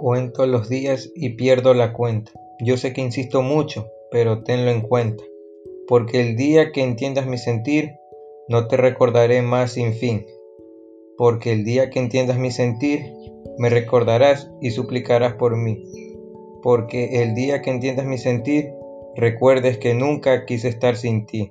Cuento los días y pierdo la cuenta. Yo sé que insisto mucho, pero tenlo en cuenta. Porque el día que entiendas mi sentir, no te recordaré más sin fin. Porque el día que entiendas mi sentir, me recordarás y suplicarás por mí. Porque el día que entiendas mi sentir, recuerdes que nunca quise estar sin ti.